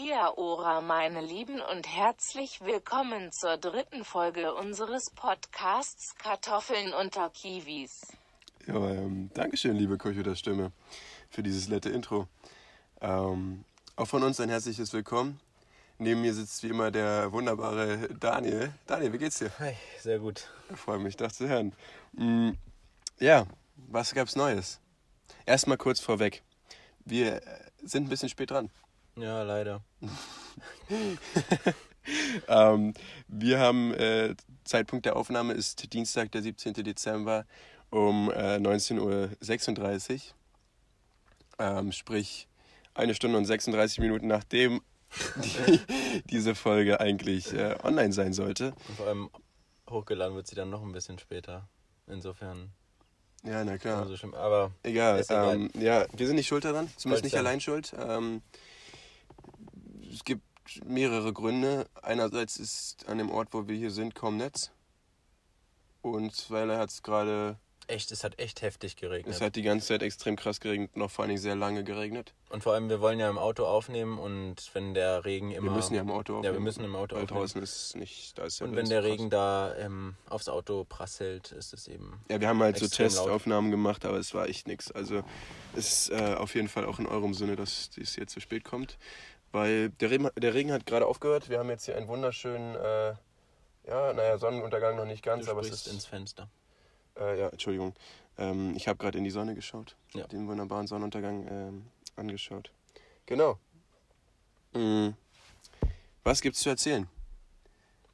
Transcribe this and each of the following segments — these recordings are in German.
Kia ora, meine Lieben, und herzlich willkommen zur dritten Folge unseres Podcasts Kartoffeln unter Kiwis. Ja, ähm, Dankeschön, liebe Kochuter Stimme, für dieses nette Intro. Ähm, auch von uns ein herzliches Willkommen. Neben mir sitzt wie immer der wunderbare Daniel. Daniel, wie geht's dir? Hi, sehr gut. Ich freue mich, das zu hören. Mm, ja, was gab's Neues? Erstmal kurz vorweg. Wir äh, sind ein bisschen spät dran. Ja, leider. ähm, wir haben, äh, Zeitpunkt der Aufnahme ist Dienstag, der 17. Dezember um äh, 19.36 Uhr. Ähm, sprich, eine Stunde und 36 Minuten nachdem die, diese Folge eigentlich äh, online sein sollte. Und vor allem hochgeladen wird sie dann noch ein bisschen später. Insofern. Ja, na klar. So schlimm. Aber Egal. Ähm, ja, wir sind nicht schuld daran, zumindest nicht allein schuld. Ähm, es gibt mehrere Gründe. Einerseits ist an dem Ort, wo wir hier sind, kaum Netz. Und zweiter hat es gerade, echt, es hat echt heftig geregnet. es hat die ganze Zeit extrem krass geregnet, noch vor allen Dingen sehr lange geregnet. und vor allem, wir wollen ja im Auto aufnehmen und wenn der Regen immer. Wir müssen ja im Auto aufnehmen. Ja, wir müssen im Auto Weil aufnehmen. draußen ist nicht, da ist ja Und wenn der krass. Regen da ähm, aufs Auto prasselt, ist es eben. Ja, wir haben halt so extrem laut. Testaufnahmen gemacht, aber es war echt nichts. Also es ist äh, auf jeden Fall auch in eurem Sinne, dass dies jetzt zu spät kommt. Weil der Regen, der Regen hat gerade aufgehört. Wir haben jetzt hier einen wunderschönen, äh, ja, naja, Sonnenuntergang noch nicht ganz, Du aber es ist. ins Fenster. Äh, ja, Entschuldigung. Ähm, ich habe gerade in die Sonne geschaut. Ja. Den wunderbaren Sonnenuntergang ähm, angeschaut. Genau. Mm. Was gibt's zu erzählen?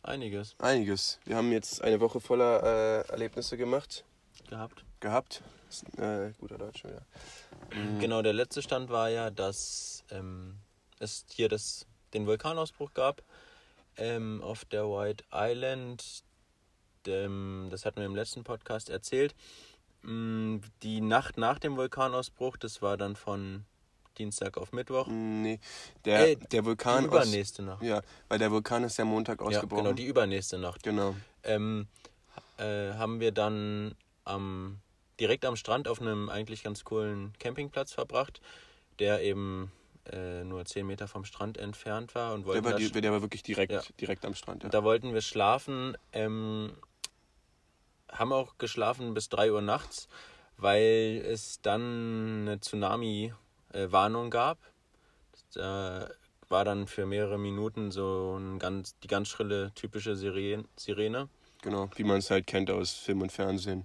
Einiges Einiges. Wir haben jetzt eine Woche voller äh, Erlebnisse gemacht, gehabt. gehabt. Ist, äh, guter Deutsch wieder. Mm. Genau, der letzte Stand war ja, dass ähm, es hier das, den Vulkanausbruch gab ähm, auf der White Island. Dem, das hatten wir im letzten Podcast erzählt. Mm, Die Nacht nach dem Vulkanausbruch, das war dann von Dienstag auf Mittwoch. Nee, der, Äh, der Vulkan die übernächste Nacht. Ja, weil der Vulkan ist ja Montag Ja, ausgebrochen. genau, die übernächste Nacht. Genau. ähm, äh, haben wir dann am, direkt am Strand auf einem eigentlich ganz coolen Campingplatz verbracht, der eben äh, nur 10 Meter vom Strand entfernt war. Und Der wollten war, da, die, der war wirklich direkt, Ja. direkt am Strand. Ja. da wollten wir schlafen. Ähm, haben auch geschlafen bis 3 Uhr nachts, weil es dann eine Tsunami-Warnung gab. Da war dann für mehrere Minuten so ein ganz, die ganz schrille, typische Siren Sirene. Genau, wie man es halt kennt aus Film und Fernsehen.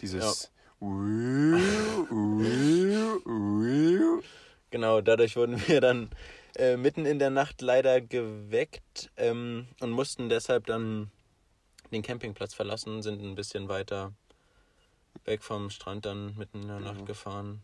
Dieses. Genau, dadurch wurden wir dann äh, mitten in der Nacht leider geweckt ähm, und mussten deshalb dann den Campingplatz verlassen, sind ein bisschen weiter weg vom Strand dann mitten in der Nacht Mhm. gefahren.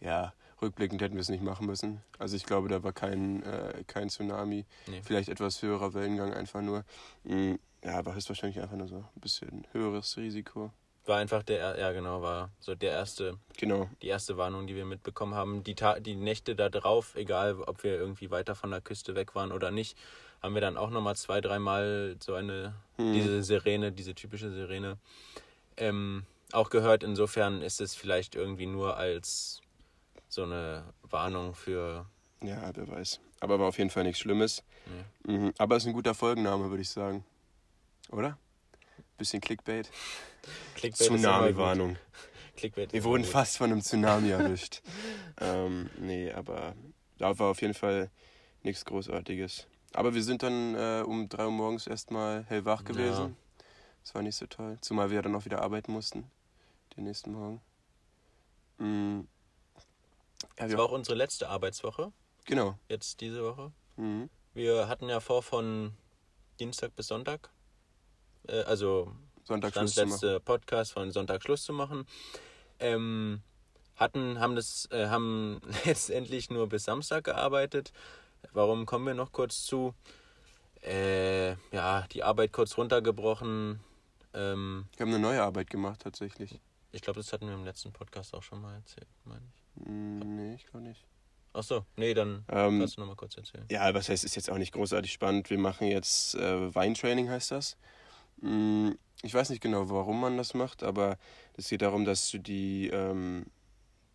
Ja, rückblickend hätten wir es nicht machen müssen. Also ich glaube, da war kein, äh, kein Tsunami. Nee. Vielleicht etwas höherer Wellengang einfach nur. Mm, Ja, aber höchstwahrscheinlich einfach nur so ein bisschen höheres Risiko. War einfach der, ja genau, war so der erste, Genau. die erste Warnung, die wir mitbekommen haben. Die, Ta die Nächte da drauf, egal ob wir irgendwie weiter von der Küste weg waren oder nicht, haben wir dann auch nochmal zwei, dreimal so eine, Hm. diese Sirene, diese typische Sirene, ähm, auch gehört. Insofern ist es vielleicht irgendwie nur als so eine Warnung für. Ja, wer weiß. Aber war auf jeden Fall nichts Schlimmes. Nee. Mhm. Aber es ist ein guter Folgenname, würde ich sagen. Oder? Bisschen Clickbait. Tsunami-Warnung. Wir wurden gut. fast von einem Tsunami erwischt. ähm, nee, aber da war auf jeden Fall nichts Großartiges. Aber wir sind dann äh, um drei Uhr morgens erstmal hellwach gewesen. Das war nicht so toll. Zumal wir dann auch wieder arbeiten mussten. Den nächsten Morgen. Mm. Ja, Das war auch unsere letzte Arbeitswoche, genau. jetzt diese Woche. Mhm. Wir hatten ja vor, von Dienstag bis Sonntag, äh, also Sonntag Schluss zu machen. letzte Podcast von Sonntag Schluss zu machen. Ähm, hatten, haben das, äh, haben letztendlich nur bis Samstag gearbeitet. Warum kommen wir noch kurz zu? Äh, ja, die Arbeit kurz runtergebrochen. Ähm, Wir haben eine neue Arbeit gemacht, tatsächlich. ich glaube, das hatten wir im letzten Podcast auch schon mal erzählt, meine ich. Mm, nee, ich glaube nicht. Ach so, nee, dann Ähm, kannst du noch mal kurz erzählen. Ja, was heißt, ist jetzt auch nicht großartig spannend. Wir machen jetzt äh, Weintraining, heißt das. Mm, Ich weiß nicht genau, warum man das macht, aber es geht darum, dass du die, ähm,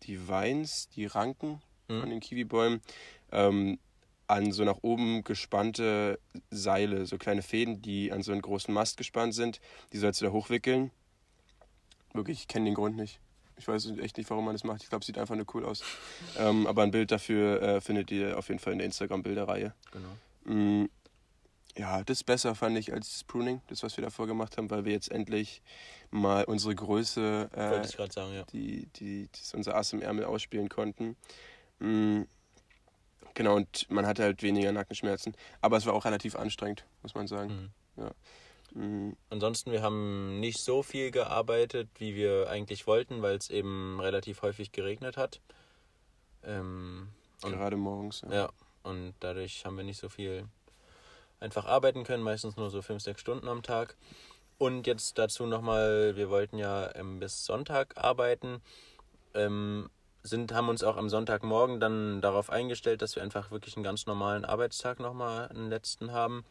die Weins, die Ranken Hm. von den Kiwibäumen, ähm, an so nach oben gespannte Seile, so kleine Fäden, die an so einen großen Mast gespannt sind. Die sollst du da hochwickeln. Wirklich, ich kenne den Grund nicht. Ich weiß echt nicht, warum man das macht. Ich glaube, es sieht einfach nur cool aus. Ähm, aber ein Bild dafür äh, findet ihr auf jeden Fall in der Instagram-Bilderreihe. Genau. Ja, das ist besser, fand ich, als das Pruning, das, was wir davor gemacht haben, weil wir jetzt endlich mal unsere Größe, äh, sagen, ja. die, die, das unser Ass im Ärmel ausspielen konnten. Mm, genau, und man hatte halt weniger Nackenschmerzen. Aber es war auch relativ anstrengend, muss man sagen. Mhm. Ja. Mm, Ansonsten, wir haben nicht so viel gearbeitet, wie wir eigentlich wollten, weil es eben relativ häufig geregnet hat. Ähm, und, gerade morgens. Ja. ja, und dadurch haben wir nicht so viel einfach arbeiten können, meistens nur so fünf, sechs Stunden am Tag. Und jetzt dazu nochmal, wir wollten ja ähm, bis Sonntag arbeiten, ähm, sind, haben uns auch am Sonntagmorgen dann darauf eingestellt, dass wir einfach wirklich einen ganz normalen Arbeitstag nochmal einen letzten haben.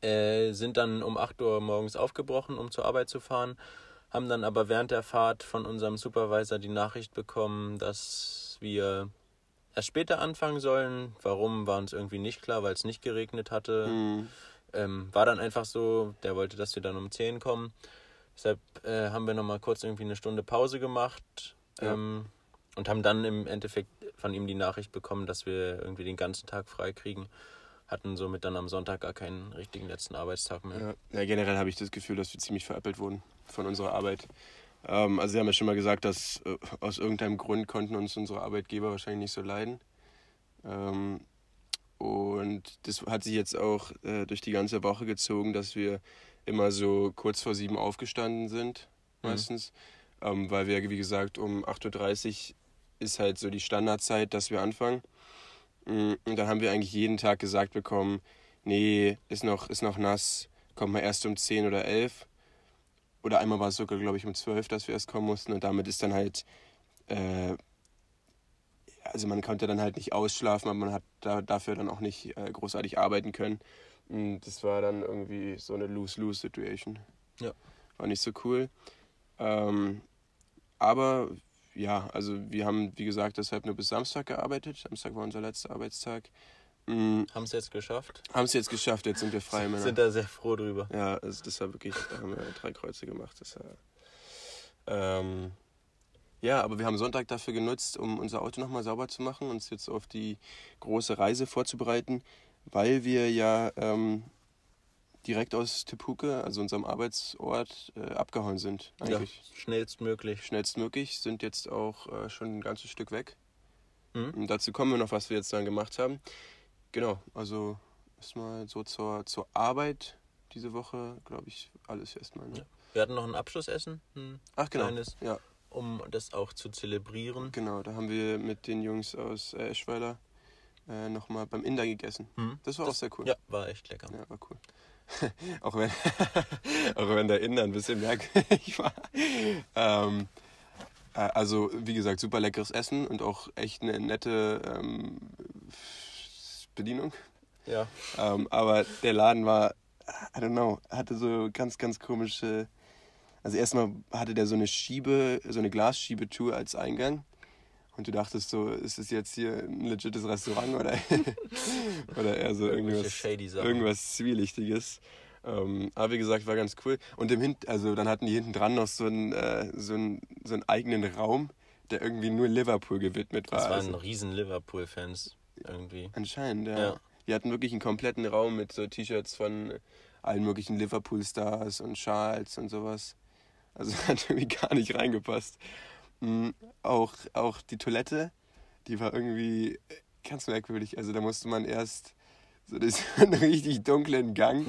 Äh, sind dann um 8 Uhr morgens aufgebrochen, um zur Arbeit zu fahren, haben dann aber während der Fahrt von unserem Supervisor die Nachricht bekommen, dass wir erst später anfangen sollen. Warum war uns irgendwie nicht klar, weil es nicht geregnet hatte. Mm, Ähm, war dann einfach so, der wollte, dass wir dann um 10 kommen. Deshalb äh, haben wir nochmal kurz irgendwie eine Stunde Pause gemacht Ja. ähm, und haben dann im Endeffekt von ihm die Nachricht bekommen, dass wir irgendwie den ganzen Tag frei kriegen. Hatten somit dann am Sonntag gar keinen richtigen letzten Arbeitstag mehr. Ja, ja generell habe ich das Gefühl, dass wir ziemlich veräppelt wurden von unserer Arbeit. Ähm, also Sie haben ja schon mal gesagt, dass äh, aus irgendeinem Grund konnten uns unsere Arbeitgeber wahrscheinlich nicht so leiden. Ähm, und das hat sich jetzt auch äh, durch die ganze Woche gezogen, dass wir immer so kurz vor sieben aufgestanden sind, Mhm. meistens. Ähm, weil wir, wie gesagt, um 8.30 Uhr ist halt so die Standardzeit, dass wir anfangen. Mm, Und dann haben wir eigentlich jeden Tag gesagt bekommen, nee, ist noch, ist noch nass, kommt mal erst um 10 oder 11. Oder einmal war es sogar, glaube ich, um 12, dass wir erst kommen mussten. Und damit ist dann halt, äh, also man konnte dann halt nicht ausschlafen, aber man hat da, dafür dann auch nicht äh, großartig arbeiten können. Und das war dann irgendwie so eine Lose-Lose-Situation. Ja. War nicht so cool. Ähm, aber ja, also wir haben, wie gesagt, deshalb nur bis Samstag gearbeitet. Samstag war unser letzter Arbeitstag. Mhm. Haben es jetzt geschafft. Haben es jetzt geschafft, jetzt sind wir freie Männer. Sind da sehr froh drüber. Ja, also das war wirklich, da haben wir drei Kreuze gemacht. Das war, ähm, ja, aber wir haben Sonntag dafür genutzt, um unser Auto nochmal sauber zu machen, uns jetzt auf die große Reise vorzubereiten, weil wir ja ähm, direkt aus Tepuke, also unserem Arbeitsort, äh, abgehauen sind. Eigentlich Ja, schnellstmöglich. schnellstmöglich, sind jetzt auch äh, schon ein ganzes Stück weg. Mhm. Und dazu kommen wir noch, was wir jetzt dann gemacht haben. Genau, also erstmal so zur, zur Arbeit diese Woche, glaube ich, alles erstmal. Ne? Ja. Wir hatten noch ein Abschlussessen, ein Ach genau, kleines, ja, um das auch zu zelebrieren. genau, da haben wir mit den Jungs aus äh, Eschweiler äh, nochmal beim Inder gegessen. Mhm. Das war auch sehr cool. Ja, war echt lecker. Ja, war cool. auch, wenn, auch wenn der Inder ein bisschen merkwürdig war. Ähm, äh, also, wie gesagt, super leckeres Essen und auch echt eine nette ähm, Bedienung. Ja. Ähm, aber der Laden war, I don't know, hatte so ganz, ganz komische. Also erstmal hatte der so eine Schiebe, so eine Glasschiebetour als Eingang. Und du dachtest so, ist das jetzt hier ein legites Restaurant oder, oder eher so irgendwas, irgendwas Zwielichtiges. Ähm, aber wie gesagt, war ganz cool. Und im Hin also dann hatten die hinten dran noch so einen, äh, so, einen, so einen eigenen Raum, der irgendwie nur Liverpool gewidmet war. Das waren Also- riesen Liverpool-Fans irgendwie. Anscheinend, ja. Ja. Die hatten wirklich einen kompletten Raum mit so T-Shirts von allen möglichen Liverpool-Stars und Schals und sowas. Also hat irgendwie gar nicht reingepasst. Mhm. Auch, auch die Toilette, die war irgendwie ganz merkwürdig. Also da musste man erst so das, einen richtig dunklen Gang.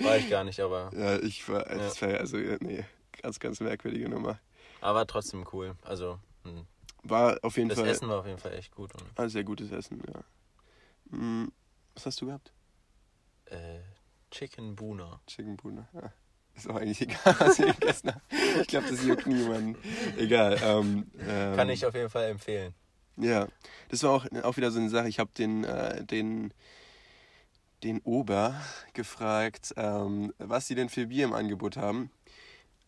War ich gar nicht, aber, ja, ich war, das war also, nee, ganz, ganz merkwürdige Nummer. aber trotzdem cool. Also, hm. War auf jeden das Fall Essen war auf jeden Fall echt gut. Und, ein sehr gutes Essen, ja. Mhm. Was hast du gehabt? äh, Chicken Buna. Chicken Buna. Ja. Ist auch eigentlich egal, was wir gegessen haben. Ich glaube, das juckt niemanden. Egal. Ähm, ähm, Kann ich auf jeden Fall empfehlen. Ja, das war auch, auch wieder so eine Sache. Ich habe den, äh, den, den Ober gefragt, ähm, was sie denn für Bier im Angebot haben.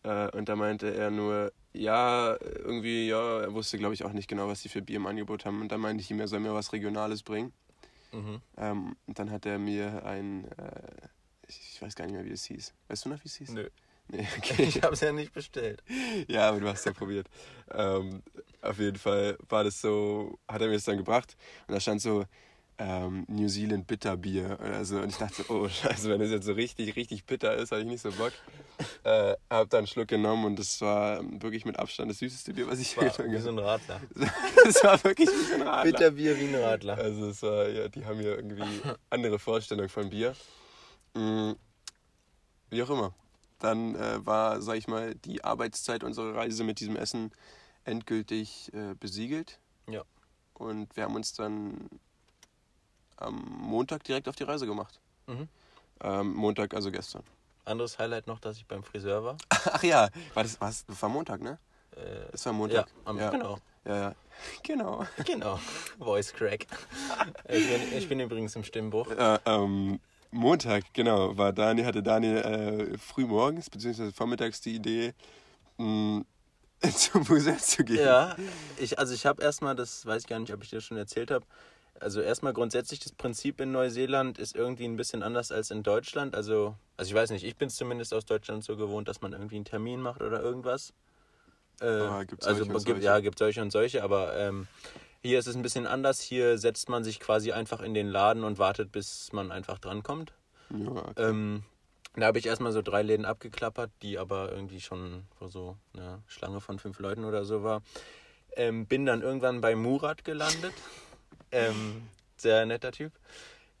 Äh, und da meinte er nur, ja, irgendwie, ja, er wusste, glaube ich, auch nicht genau, was sie für Bier im Angebot haben. Und da meinte ich ihm, er soll mir was Regionales bringen. Mhm. Ähm, und dann hat er mir ein, äh, ich, weiß gar nicht mehr, wie das hieß. Weißt du noch, wie es hieß? Nö. Nee, okay. Ich habe es ja nicht bestellt. Ja, aber du hast ja probiert. Ähm, auf jeden Fall war das so, hat er mir das dann gebracht und da stand so ähm, New Zealand Bitterbier oder so und ich dachte oh scheiße, wenn das jetzt so richtig, richtig bitter ist, habe ich nicht so Bock. Äh, hab dann einen Schluck genommen und das war wirklich mit Abstand das süßeste Bier, was ich je getrunken wie so habe. ein Radler. Das war wirklich wie so ein Radler. Bitterbier wie ein Radler. Also es war, ja, die haben hier irgendwie andere Vorstellungen von Bier. Mm, Wie auch immer. Dann äh, war, sag ich mal, die Arbeitszeit unserer Reise mit diesem Essen endgültig äh, besiegelt. Ja. Und wir haben uns dann am Montag direkt auf die Reise gemacht. Mhm. Ähm, Montag, also gestern. Anderes Highlight noch, dass ich beim Friseur war. Ach ja, war das, was, das war Montag, ne? Äh, Das war Montag. ja, am, ja. genau. Ja, ja. Genau. Genau. Voice Crack. Ich bin, ich bin übrigens im Stimmbruch. Äh, ähm, Montag, genau, war Daniel, hatte Daniel äh, früh morgens bzw. vormittags die Idee, mh, zum Museum zu gehen. Ja, ich, also ich habe erstmal, das weiß ich gar nicht, ob ich dir schon erzählt habe, also erstmal grundsätzlich das Prinzip in Neuseeland ist irgendwie ein bisschen anders als in Deutschland. Also, also ich weiß nicht, ich bin es zumindest aus Deutschland so gewohnt, dass man irgendwie einen Termin macht oder irgendwas. Äh, Ah, gibt's also solche und gibt, solche. ja, gibt solche und solche, aber ähm, hier ist es ein bisschen anders. Hier setzt man sich quasi einfach in den Laden und wartet, bis man einfach drankommt. Ja, okay. Ähm, da habe ich erstmal so drei Läden abgeklappert, die aber irgendwie schon wo so eine Schlange von fünf Leuten oder so war. Ähm, bin dann irgendwann bei Murat gelandet. Ähm, sehr netter Typ.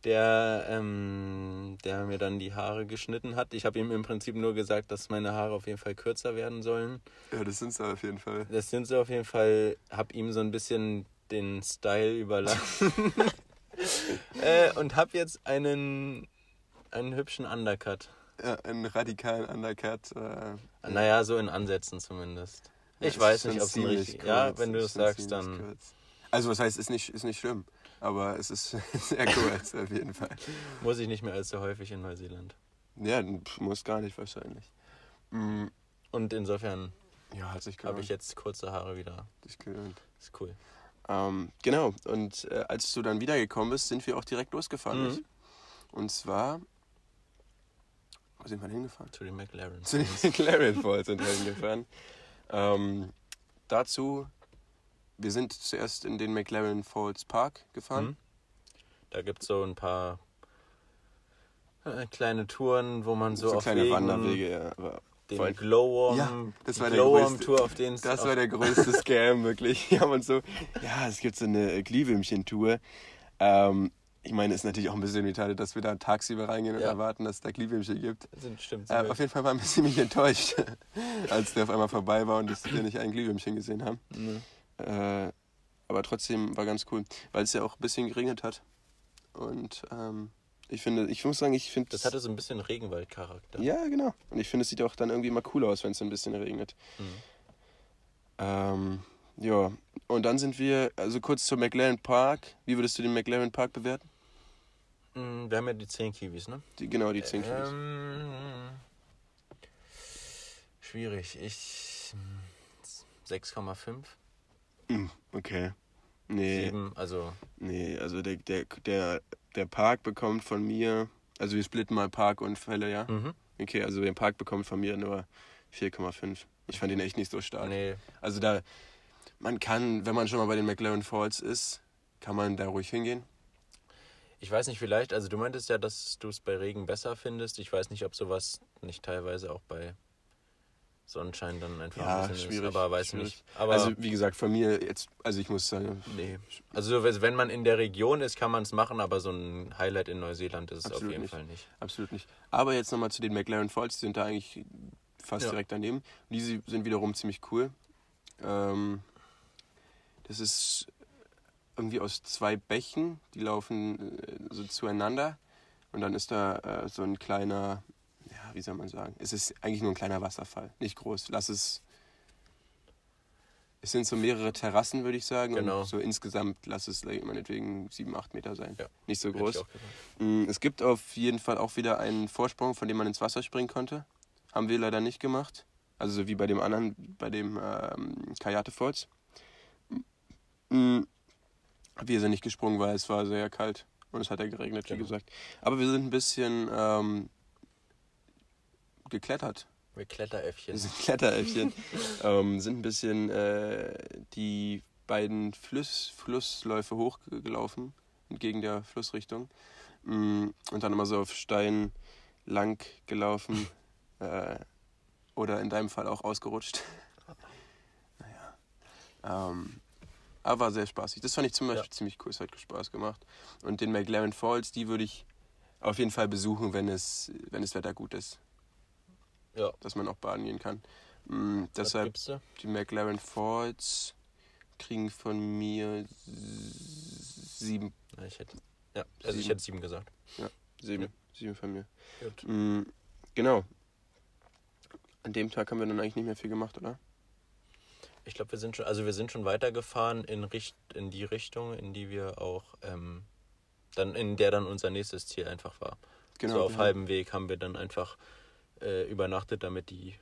Der, ähm, der mir dann die Haare geschnitten hat. Ich habe ihm im Prinzip nur gesagt, dass meine Haare auf jeden Fall kürzer werden sollen. ja, das sind sie auf jeden Fall. Das sind sie auf jeden Fall. Hab ihm so ein bisschen den Style überlassen. äh, und hab jetzt einen, einen hübschen Undercut. Ja, einen radikalen Undercut. Äh, Naja, so in Ansätzen zumindest. ja, Ich weiß nicht, ob es richtig... Ja, wenn du schon sagst, dann kurz. Also, was heißt, ist nicht, ist nicht schlimm, aber es ist sehr kurz auf jeden Fall. muss ich nicht mehr allzu häufig in Neuseeland. Ja, muss gar nicht wahrscheinlich. Mm, Und insofern Ja, hat sich habe ich jetzt kurze Haare wieder. Dich gewöhnt. Ist cool. Ähm, genau, und äh, als du dann wiedergekommen bist, sind wir auch direkt losgefahren. Mhm. Und zwar, wo sind wir hingefahren? Zu den McLaren. Zu den McLaren Falls sind wir hingefahren. Ähm, dazu, wir sind zuerst in den McLaren Falls Park gefahren. Mhm. Da gibt es so ein paar äh, kleine Touren, wo man so, So, auf kleine Wegen Wanderwege, ja. Aber den vor allem- Glowworm, Ja, das war der Glowworm größte- Tour, auf den Das war der größte Scam, wirklich. Wir haben uns so, ja, es gibt so eine Glühwürmchen-Tour. Ähm, ich meine, es ist natürlich auch ein bisschen retarded, dass wir da tagsüber reingehen und Ja. erwarten, dass es da Glühwürmchen gibt. sind stimmt. Äh, auf jeden Fall waren wir ziemlich enttäuscht, als der auf einmal vorbei war und wir nicht ein Glühwürmchen gesehen haben. Mhm. Äh, aber trotzdem war ganz cool, weil es ja auch ein bisschen geregnet hat. Und ähm, ich finde, ich muss sagen, ich finde. Das hatte so ein bisschen Regenwaldcharakter. Ja, genau. Und ich finde, es sieht auch dann irgendwie mal cool aus, wenn es ein bisschen regnet. Mhm. Ähm, ja, und dann sind wir, also kurz zum McLaren Park. Wie würdest du den McLaren Park bewerten? Mm, Wir haben ja die 10 Kiwis, ne? Die, genau, die 10 Kilos. Ähm, schwierig. Ich. mm, 6,5. Okay. Nee, 7, also. nee, also der, der, der, der Park bekommt von mir, also wir splitten mal Park und Fälle, ja? Mhm. Okay, also der Park bekommt von mir nur 4,5. Ich fand ihn echt nicht so stark. Nee, Also da, man kann, wenn man schon mal bei den McLaren Falls ist, kann man da ruhig hingehen. ich weiß nicht, vielleicht. Also, du meintest ja, dass du es bei Regen besser findest. Ich weiß nicht, ob sowas nicht teilweise auch bei Sonnenschein dann einfach Ja, ein bisschen schwierig, ist. Aber weiß schwierig. nicht. Aber also wie gesagt, von mir jetzt, also ich muss sagen, nee. Also, so, wenn man in der Region ist, kann man es machen, aber so ein Highlight in Neuseeland ist es auf jeden nicht. Fall nicht. absolut nicht. Aber jetzt nochmal zu den McLaren Falls, die sind da eigentlich fast Ja. direkt daneben. Die sie- sind wiederum ziemlich cool. Ähm, das ist irgendwie aus zwei Bächen, die laufen äh, so zueinander. Und dann ist da äh, so ein kleiner, wie soll man sagen, es ist eigentlich nur ein kleiner Wasserfall, nicht groß. Lass es, es sind so mehrere Terrassen, würde ich sagen. Genau. Und so insgesamt lass es meinetwegen sieben, acht Meter sein. Ja, Nicht so groß. Mm, Es gibt auf jeden Fall auch wieder einen Vorsprung, von dem man ins Wasser springen konnte. Haben wir leider nicht gemacht. Also so wie bei dem anderen, bei dem ähm, Kayate Falls. Mm, Wir sind nicht gesprungen, weil es war sehr kalt. Und es hat ja geregnet, wie Genau. gesagt. Aber wir sind ein bisschen ähm, geklettert. Wir Kletteräffchen. Wir sind Kletteräffchen. ähm, sind ein bisschen äh, die beiden Fluss, Flussläufe hochgelaufen, entgegen der Flussrichtung. Mm, Und dann immer so auf Stein lang gelaufen. äh, oder in deinem Fall auch ausgerutscht. naja. Ähm, aber war sehr spaßig. Das fand ich zum Ja. Beispiel ziemlich cool. Es hat Spaß gemacht. Und den McLaren Falls, die würde ich auf jeden Fall besuchen, wenn es, wenn das Wetter gut ist Ja. dass man auch baden gehen kann. Was deshalb die McLaren Falls kriegen von mir sieben, Ja, ich hätte, ja, also ich Sieben. hätte sieben gesagt. sieben, Ja. sieben von mir. Gut. Mm, genau. An dem Tag haben wir dann eigentlich nicht mehr viel gemacht, oder? Ich glaube, wir sind schon, also wir sind schon weitergefahren in, Richt, in die Richtung, in die wir auch, ähm, dann, in der dann unser nächstes Ziel einfach war. Genau. so auf wir- halbem Weg haben wir dann einfach äh, übernachtet, damit die,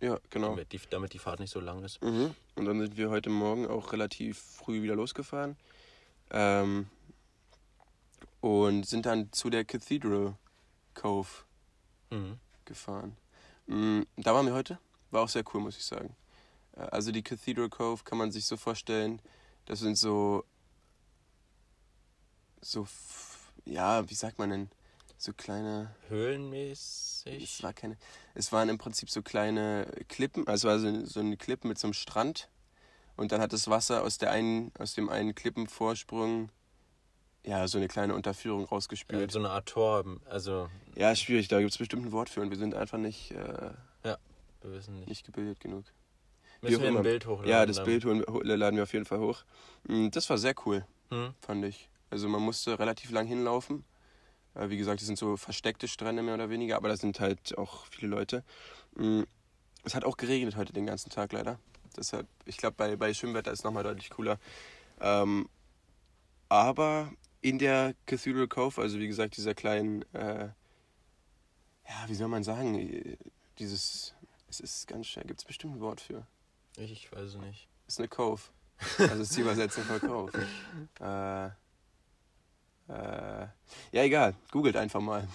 Ja, genau. damit, die, damit die Fahrt nicht so lang ist. Mhm. Und dann sind wir heute Morgen auch relativ früh wieder losgefahren. Ähm, und sind dann zu der Cathedral Cove Mhm. gefahren. Mm, Da waren wir heute. War auch sehr cool, muss ich sagen. Äh, Also die Cathedral Cove kann man sich so vorstellen, das sind so, so, ja, wie sagt man denn, so kleine, es Höhlenmäßig. war keine, es waren im Prinzip so kleine Klippen, also es war so, so eine Klippe mit so einem Strand und dann hat das Wasser aus der einen, aus dem einen Klippenvorsprung ja, so eine kleine Unterführung Ja, rausgespült. so eine Art Tor, also Ja, schwierig, da gibt es bestimmt ein Wort für und wir sind einfach nicht, äh, wir wissen nicht. nicht gebildet genug. Müssen wir ein. Bild hochladen? Ja, das dann? Bild laden wir auf jeden Fall hoch. Mm, Das war sehr cool, Hm? fand ich. Also man musste relativ lang hinlaufen. Äh, Wie gesagt, das sind so versteckte Strände mehr oder weniger, aber da sind halt auch viele Leute. Mm, Es hat auch geregnet heute den ganzen Tag leider. Deshalb, ich glaube, bei, bei Schwimmwetter ist es nochmal deutlich cooler. Ähm, aber in der Cathedral Cove, also wie gesagt, dieser kleinen, äh, ja, wie soll man sagen, äh, dieses, es ist ganz schnell, gibt es bestimmt ein Wort für. Ich weiß es nicht. ist eine Cove. Also ist die Übersetzung von Cove. äh, äh, ja, egal. Googelt einfach mal.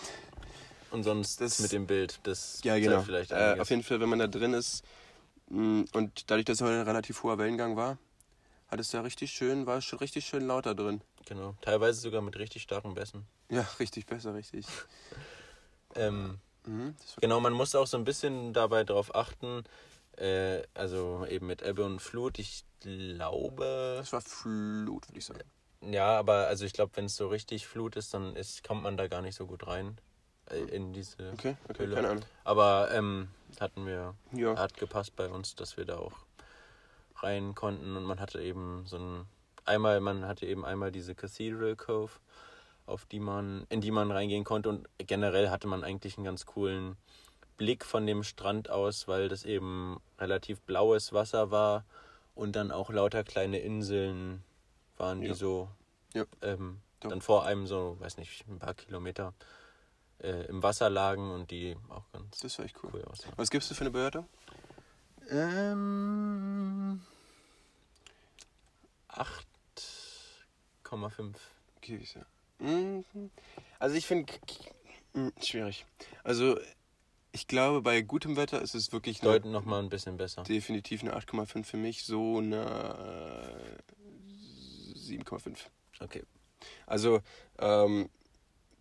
Und sonst Das- mit dem Bild, das Ja, genau. vielleicht Äh, auf jeden Fall, wenn man da drin ist mh, und dadurch, dass heute ein relativ hoher Wellengang war, hat es da richtig schön, war es schon richtig schön lauter drin. Genau. Teilweise sogar mit richtig starken Bässen. Ja, richtig besser, richtig. Ähm, Mhm, genau, man muss auch so ein bisschen dabei drauf achten, äh, also eben mit Ebbe und Flut. Ich glaube, das war Flut, würde ich sagen. Ja, aber also ich glaube, wenn es so richtig Flut ist, dann ist, kommt man da gar nicht so gut rein äh, in diese Okay, okay, Höhle. keine Ahnung. Aber ähm, hatten wir, Ja, hat gepasst bei uns, dass wir da auch rein konnten und man hatte eben so ein, einmal, man hatte eben einmal diese Cathedral Cove, auf die man, in die man reingehen konnte und generell hatte man eigentlich einen ganz coolen Blick von dem Strand aus, weil das eben relativ blaues Wasser war und dann auch lauter kleine Inseln waren, die Ja. so Ja. ähm, Doch. dann vor einem so, weiß nicht, ein paar Kilometer äh, im Wasser lagen und die auch ganz das war echt cool. cool aussahen. Was gibst du für eine Bewertung? Ähm. 8,5. Okay, wie ist er? Mhm. Also ich finde schwierig. Also ich glaube, bei gutem Wetter ist es wirklich Deuten nochmal ein bisschen besser. definitiv eine 8,5 für mich, so eine 7,5. Okay. Also ähm,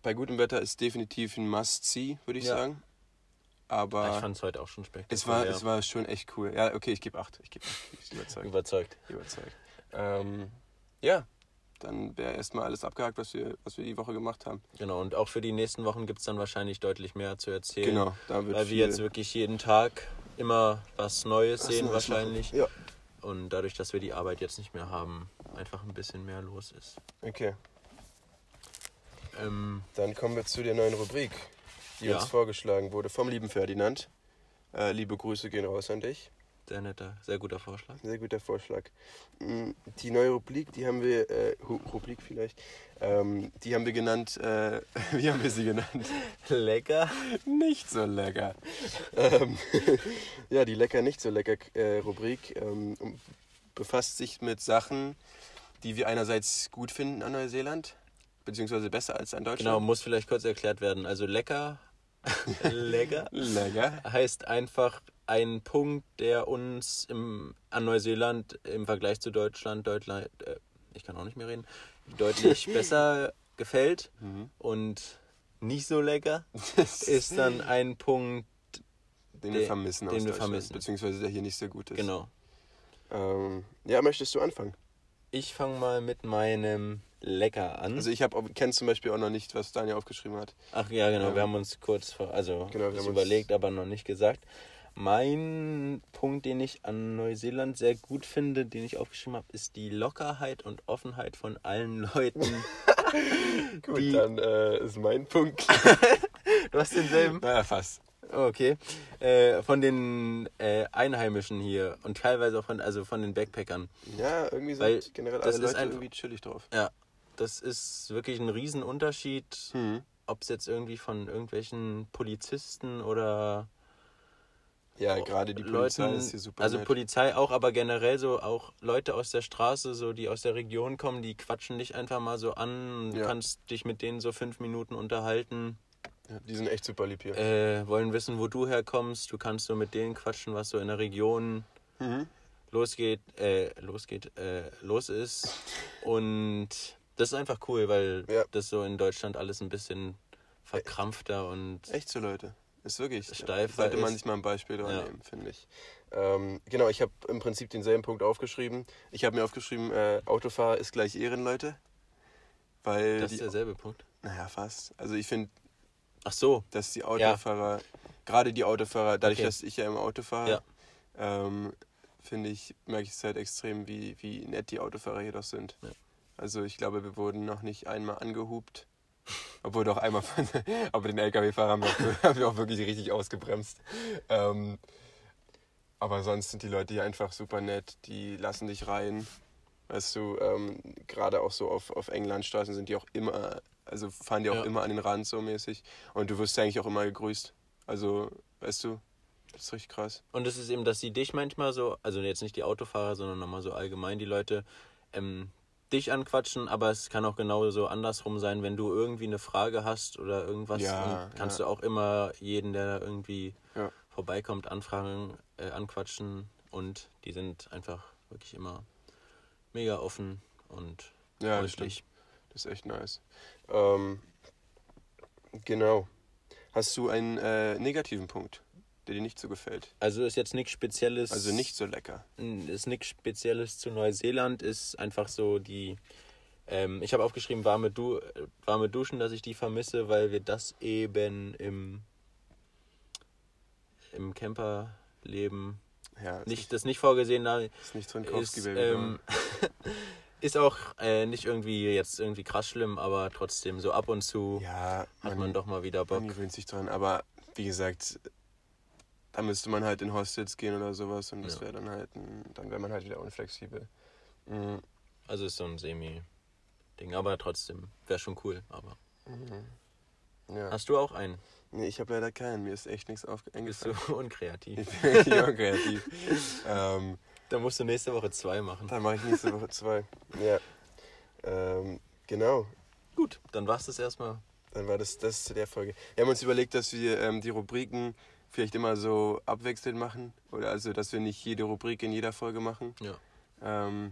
bei gutem Wetter ist definitiv ein Must-See, würde ich Ja. sagen. Aber ich fand es heute auch schon spektakulär. es war, es war schon echt cool. Ja, okay, ich gebe 8. Ich gebe 8. Ich bin überzeugt. überzeugt. überzeugt. Ähm, ja, dann wäre erstmal alles abgehakt, was wir, was wir die Woche gemacht haben. Genau, und auch für die nächsten Wochen gibt es dann wahrscheinlich deutlich mehr zu erzählen. Genau, da wird Weil wir jetzt wirklich jeden Tag immer was Neues was sehen Neues wahrscheinlich. machen. Ja. Und dadurch, dass wir die Arbeit jetzt nicht mehr haben, einfach ein bisschen mehr los ist. Okay, Ähm, dann kommen wir zu der neuen Rubrik, die Ja. uns vorgeschlagen wurde vom lieben Ferdinand. Äh, liebe Grüße gehen raus an dich. sehr netter, sehr guter Vorschlag. Sehr guter Vorschlag. Mm, Die neue Rubrik, die haben wir, äh, Rubrik vielleicht, ähm, die haben wir genannt, äh, wie haben wir sie genannt? Lecker. Nicht so lecker. ähm, ja, die lecker, nicht so lecker äh, Rubrik ähm, befasst sich mit Sachen, die wir einerseits gut finden an Neuseeland, beziehungsweise besser als in Genau, Deutschland. muss vielleicht kurz erklärt werden. Also lecker, lecker Lecker. heißt einfach ein Punkt, der uns im, an Neuseeland im Vergleich zu Deutschland, Deutschland äh, ich kann auch nicht mehr reden, deutlich besser gefällt Mhm. und nicht so lecker ist dann ein Punkt, Den wir vermissen den wir vermissen. beziehungsweise der hier nicht so gut ist. genau. Ähm, ja, möchtest du anfangen? Ich fange mal mit meinem Lecker an. Also ich habe kenne zum Beispiel auch noch nicht, was Daniel aufgeschrieben hat. Ach ja, genau, Ähm, wir haben uns kurz vor, also genau, überlegt, aber noch nicht gesagt. Mein Punkt, den ich an Neuseeland sehr gut finde, den ich aufgeschrieben habe, ist die Lockerheit und Offenheit von allen Leuten. Gut, dann äh, ist mein Punkt. du hast denselben? naja, fast. Okay. Äh, von den äh, Einheimischen hier und teilweise auch von, also von den Backpackern. Ja, irgendwie sind Weil generell das alle Leute einfach- irgendwie chillig drauf. Ja, das ist wirklich ein Riesenunterschied, Hm. ob es jetzt irgendwie von irgendwelchen Polizisten oder Ja, gerade die Polizei Leuten, ist hier super also nett. Polizei auch, aber generell so auch Leute aus der Straße, so die aus der Region kommen, die quatschen dich einfach mal so an, du Ja. kannst dich mit denen so fünf Minuten unterhalten, ja, die sind echt super lieb hier. äh, wollen wissen, wo du herkommst, du kannst so mit denen quatschen, was so in der Region Mhm. losgeht, äh, losgeht, äh, los ist und das ist einfach cool, weil Ja. das so in Deutschland alles ein bisschen verkrampfter und Echt so, Leute. Ist wirklich. Steifer Sollte man sich mal ein Beispiel daran Ja. nehmen, finde ich. Ähm, genau, ich habe im Prinzip denselben Punkt aufgeschrieben. Ich habe mir aufgeschrieben, äh, Autofahrer ist gleich Ehrenleute. Weil das ist derselbe Punkt. naja, fast. Also ich finde, Ach so, dass die Autofahrer, gerade die Autofahrer, dadurch, Okay. dass ich ja immer Auto fahre, Ja. ähm, finde ich, merke ich es halt extrem, wie, wie nett die Autofahrer hier doch sind. Ja. Also ich glaube, wir wurden noch nicht einmal angehupt. Obwohl doch einmal von, aber den LKW-Fahrer haben wir, auch, haben wir auch wirklich richtig ausgebremst. Ähm, aber sonst sind die Leute hier einfach super nett, die lassen dich rein. Weißt du, ähm, gerade auch so auf, auf engen Landstraßen sind die auch immer, also fahren die auch Ja. immer an den Rand so mäßig. Und du wirst ja eigentlich auch immer gegrüßt. Also, weißt du, das ist richtig krass. Und es ist eben, dass sie dich manchmal so, also jetzt nicht die Autofahrer, sondern nochmal so allgemein die Leute, ähm, dich anquatschen, aber es kann auch genauso andersrum sein, wenn du irgendwie eine Frage hast oder irgendwas, Ja, kannst ja. du auch immer jeden, der da irgendwie Ja. vorbeikommt, anfragen, äh, anquatschen und die sind einfach wirklich immer mega offen und Ja, freundlich. Das ist echt nice. Ähm, genau. Hast du einen äh, negativen Punkt, der dir nicht so gefällt? Also ist jetzt nichts Spezielles. Also nicht so lecker. ist nichts Spezielles zu Neuseeland, ist einfach so die. Ähm, ich habe aufgeschrieben, warme, du warme Duschen, dass ich die vermisse, weil wir das eben im, im Camperleben Ja, ist nicht, das nicht vorgesehen haben. ist nicht drin Ist, ähm, ist auch äh, nicht irgendwie jetzt irgendwie krass schlimm, aber trotzdem so ab und zu Ja, hat man doch mal wieder Bock. Man gewöhnt sich dran, aber wie gesagt, da müsste man halt in Hostels gehen oder sowas und das Ja. wäre dann halt, ein, dann wäre man halt wieder unflexibel. Mhm. Also ist so ein Semi-Ding, aber trotzdem wäre schon cool. Aber Ja. hast du auch einen? Nee, ich habe leider keinen, mir ist echt nichts aufge- Bist du unkreativ? Ich bin unkreativ. ähm, Da musst du nächste Woche zwei machen. dann mache ich nächste Woche zwei. Ja. Ähm, genau. Gut, dann war's das erstmal. Dann war das das zu der Folge. Wir haben uns überlegt, dass wir ähm, die Rubriken vielleicht immer so abwechselnd machen. Oder also, dass wir nicht jede Rubrik in jeder Folge machen. Ja. Ähm,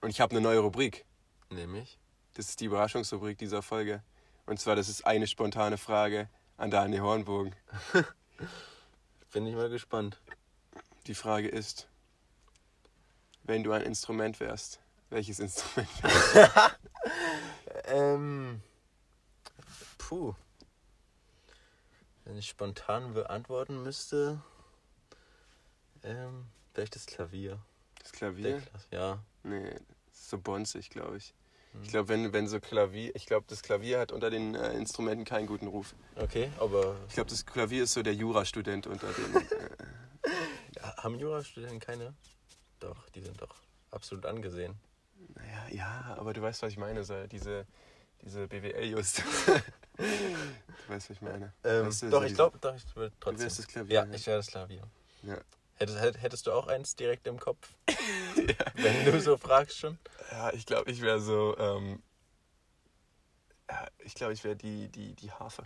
und ich habe eine neue Rubrik. Nämlich. Das ist die Überraschungsrubrik dieser Folge. Und zwar, das ist eine spontane Frage an Daniel Hornbogen. Bin ich mal gespannt. Die Frage ist, wenn du ein Instrument wärst, welches Instrument? Ähm. Puh. Wenn ich spontan beantworten müsste. Ähm, vielleicht das Klavier. Das Klavier? Kla- Ja. Nee, so bonzig, glaube ich. Hm. Ich glaube, wenn, wenn so Klavier, ich glaube, das Klavier hat unter den äh, Instrumenten keinen guten Ruf. Okay, aber Ich glaube, das Klavier ist so der Jurastudent unter den. Äh, haben Jurastudenten keine? Doch, die sind doch absolut angesehen. naja, ja, aber du weißt, was ich meine, so diese, diese BWL-Just. du weißt, was ich meine. Ähm, Weißt du, doch, so ich glaube, doch, ich würde trotzdem. wärst das Klavier, Ja, ne? ich wäre das Klavier. Ja. Hättest, hätt- hättest du auch eins direkt im Kopf? Wenn du so fragst schon. Ja, ich glaube, ich wäre so. Ähm, ich glaube, ich wäre die, die, die Harfe.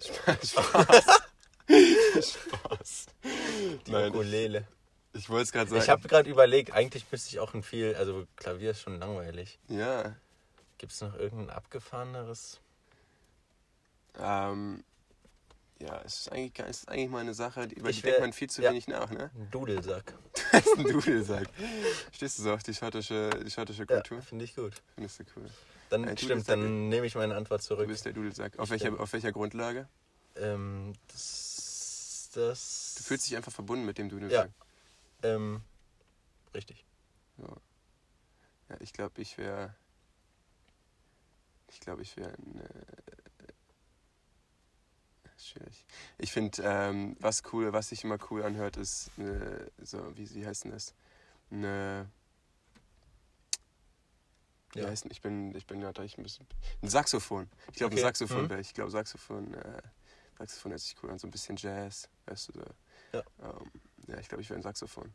Spaß. Spaß. Spaß. Die Nein, Ukulele. Ich wollte es gerade sagen. Ich habe gerade überlegt, eigentlich müsste ich auch ein viel, also Klavier ist schon langweilig. ja. Gibt es noch irgendein abgefahreneres? Ähm, ja, es ist eigentlich, es ist eigentlich mal eine Sache, über Ich die denkt man viel zu ja. wenig nach, ne? Ein Dudelsack. Das ist ein Dudelsack. Stehst du so auf die schottische, die schottische Kultur? Ja, finde ich gut. Findest du cool. Dann Ein stimmt, Dudelsack. dann nehme ich meine Antwort Du zurück. bist der Dudelsack. Auf welcher, auf welcher Grundlage? Ähm, das, das. Du fühlst dich einfach verbunden mit dem Dudelsack. Ähm, richtig. Ja, ich glaube, ich wäre. Ich glaube, ich wäre. Äh, schwierig. Ich finde, ähm, was cool, was sich immer cool anhört, ist äh, so, wie, wie heißt denn das? Eine. Wie Ja. heißt denn, ich bin, ich bin ja gleich ein bisschen. Ein Saxophon. Ich glaube, Okay. ein Saxophon Mhm. wäre. Ich glaube, Saxophon, äh, Saxophon hört sich cool an. So ein bisschen Jazz, weißt du. So. Ja. Ähm, ja, ich glaube, ich wäre ein Saxophon.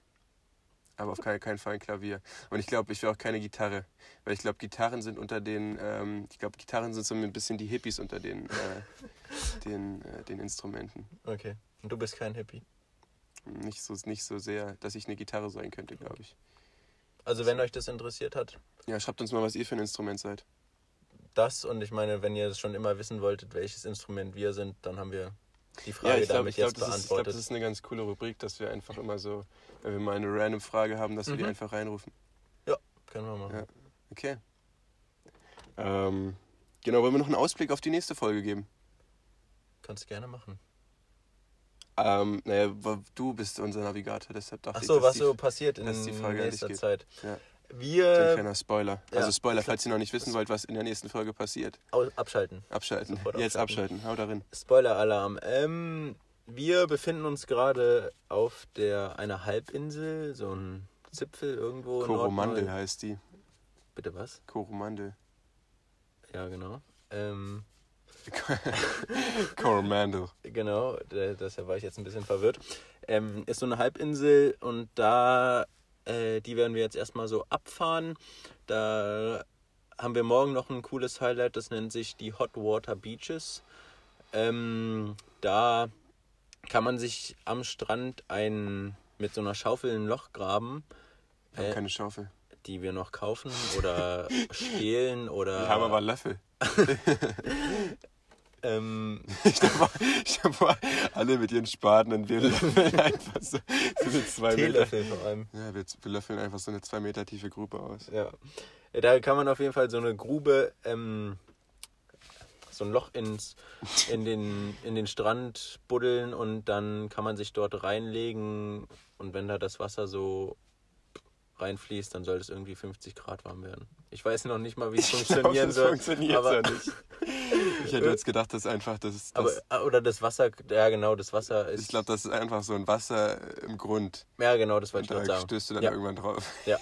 Aber auf keinen, keinen Fall ein Klavier. Und ich glaube, ich wäre auch keine Gitarre. Weil ich glaube, Gitarren sind unter den, ähm, ich glaube, Gitarren sind so ein bisschen die Hippies unter den, äh, den, äh, den Instrumenten. Okay. Und du bist kein Hippie. Nicht so, nicht so sehr, dass ich eine Gitarre sein könnte, glaube ich. Also wenn euch das interessiert hat, Ja, schreibt uns mal, was ihr für ein Instrument seid. das und ich meine, wenn ihr schon immer wissen wolltet, welches Instrument wir sind, dann haben wir die Frage ja, ich glaube, damit ich glaub, jetzt das, ist- ich glaub, beantwortet. das ist eine ganz coole Rubrik, dass wir einfach immer so, wenn wir mal eine random Frage haben, dass wir die Mhm. einfach reinrufen. Können wir machen. Ja. Okay. Ähm, genau, wollen wir noch einen Ausblick auf die nächste Folge geben? Kannst du gerne machen. Ähm, naja, du bist unser Navigator, deshalb dachte Ach ich, so, dass was die- so passiert in nächster. Zeit. Ja. So ein Wir kleiner Spoiler. ja, Also Spoiler, falls ihr noch nicht wissen wollt, was in der nächsten Folge passiert. abschalten. Abschalten. Sofort Jetzt abschalten. abschalten. Hau darin. Spoiler-Alarm. Ähm, wir befinden uns gerade auf der einer Halbinsel, so ein Zipfel irgendwo. Koromandel heißt die. Bitte was? Koromandel. Ja, genau. Ähm, Coromandel. genau, deshalb war ich jetzt ein bisschen verwirrt. Ähm, ist so eine Halbinsel und da, äh, die werden wir jetzt erstmal so abfahren. Da haben wir morgen noch ein cooles Highlight, das nennt sich die Hot Water Beaches. Ähm, da kann man sich am Strand ein mit so einer Schaufel ein Loch graben, Wir haben Äh, keine Schaufel. die wir noch kaufen oder stehlen oder. Wir haben aber Löffel. ähm, Ich glaube, glaub, alle mit ihren Spaten und wir löffeln einfach so, so eine zwei Meter. Vor allem. Ja, wir, wir löffeln einfach so eine zwei Meter tiefe Grube aus. Ja. Da kann man auf jeden Fall so eine Grube, ähm, so ein Loch ins, in, den, in den Strand buddeln und dann kann man sich dort reinlegen und wenn da das Wasser so reinfließt, dann soll es irgendwie 50 Grad warm werden. Ich weiß noch nicht mal, wie es glaub, funktionieren soll. funktioniert aber, ja nicht. Ich hätte jetzt gedacht, dass einfach das, das aber ah, oder das Wasser, ja genau, das Wasser ist. ich glaube, das ist einfach so ein Wasser im Grund. ja genau, das wollte ich gerade sagen. stößt du dann Ja. irgendwann drauf.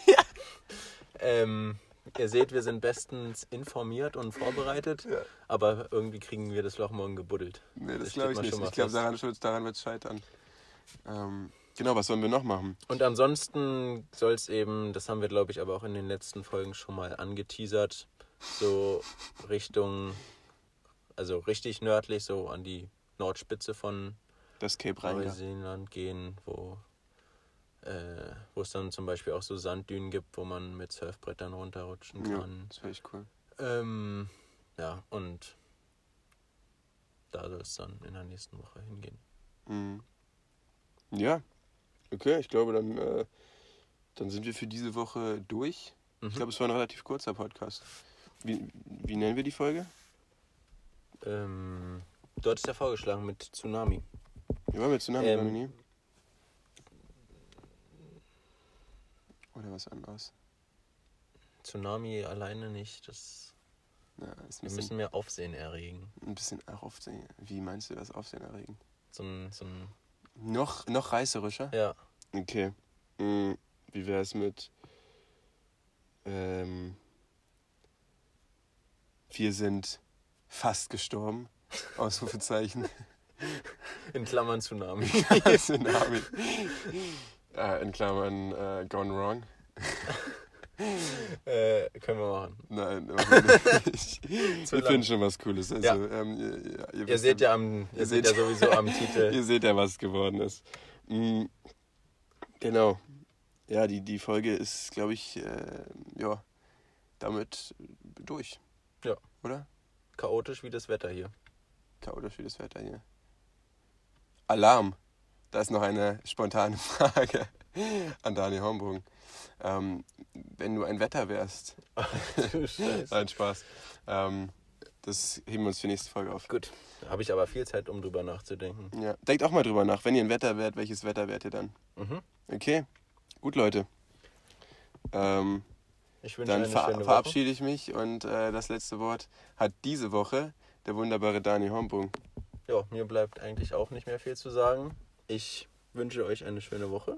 Ähm, ihr seht, wir sind bestens informiert und vorbereitet, Ja. aber irgendwie kriegen wir das Loch morgen gebuddelt. Nee, das Das glaube ich nicht. Ich glaube, daran, daran wird es scheitern. Ähm, genau, was sollen wir noch machen? Und ansonsten soll es eben, das haben wir glaube ich aber auch in den letzten Folgen schon mal angeteasert, so Richtung, also richtig nördlich, so an die Nordspitze von Das Cape. Neuseeland gehen, wo, äh, wo es dann zum Beispiel auch so Sanddünen gibt, wo man mit Surfbrettern runterrutschen Ja, kann. das wäre echt cool. Ähm, ja, und da soll es dann in der nächsten Woche hingehen. Mhm. Ja, okay, ich glaube, dann, äh, dann sind wir für diese Woche durch. Mhm. Ich glaube, es war ein relativ kurzer Podcast. Wie, wie nennen wir die Folge? Ähm, du hattest ja vorgeschlagen mit Tsunami. Wie waren wir Tsunami Ähm, nie? Oder was anderes? Tsunami alleine nicht, das Ja, wir müssen mehr Aufsehen erregen. ein bisschen auch Aufsehen. Wie meinst du das Aufsehen erregen? So ein, so ein Noch, noch reißerischer? ja, Okay. Hm, wie wäre es mit. Ähm, wir sind fast gestorben. Ausrufezeichen. in Klammern Tsunami. Tsunami. Äh, in Klammern äh, gone wrong. äh, können wir machen. Nein, nicht. Wir lang. finden schon was Cooles. Also, Ja. ähm, ihr, ihr, Ihr wisst seht ja am, ihr seht ja sowieso am Titel. Ihr seht ja, was geworden ist. Mm, Genau. Ja, die, die Folge ist, glaube ich, äh, ja, damit durch. Ja. Oder? Chaotisch wie das Wetter hier. Chaotisch wie das Wetter hier. Alarm. Da ist noch eine spontane Frage an Daniel Hornbogen. Ähm, wenn du ein Wetter wärst. Du. Nein, Spaß. Ähm, das heben wir uns für die nächste Folge auf. Gut, da habe ich aber viel Zeit, um drüber nachzudenken. Ja. Denkt auch mal drüber nach. Wenn ihr ein Wetter wärt, welches Wetter wärt ihr dann? Mhm. Okay. Gut, Leute. Ähm, Ich wünsche dann eine ver schöne Woche. verabschiede ich mich und äh, das letzte Wort hat diese Woche der wunderbare Dani Hornbogen. Ja, mir bleibt eigentlich auch nicht mehr viel zu sagen. Ich wünsche euch eine schöne Woche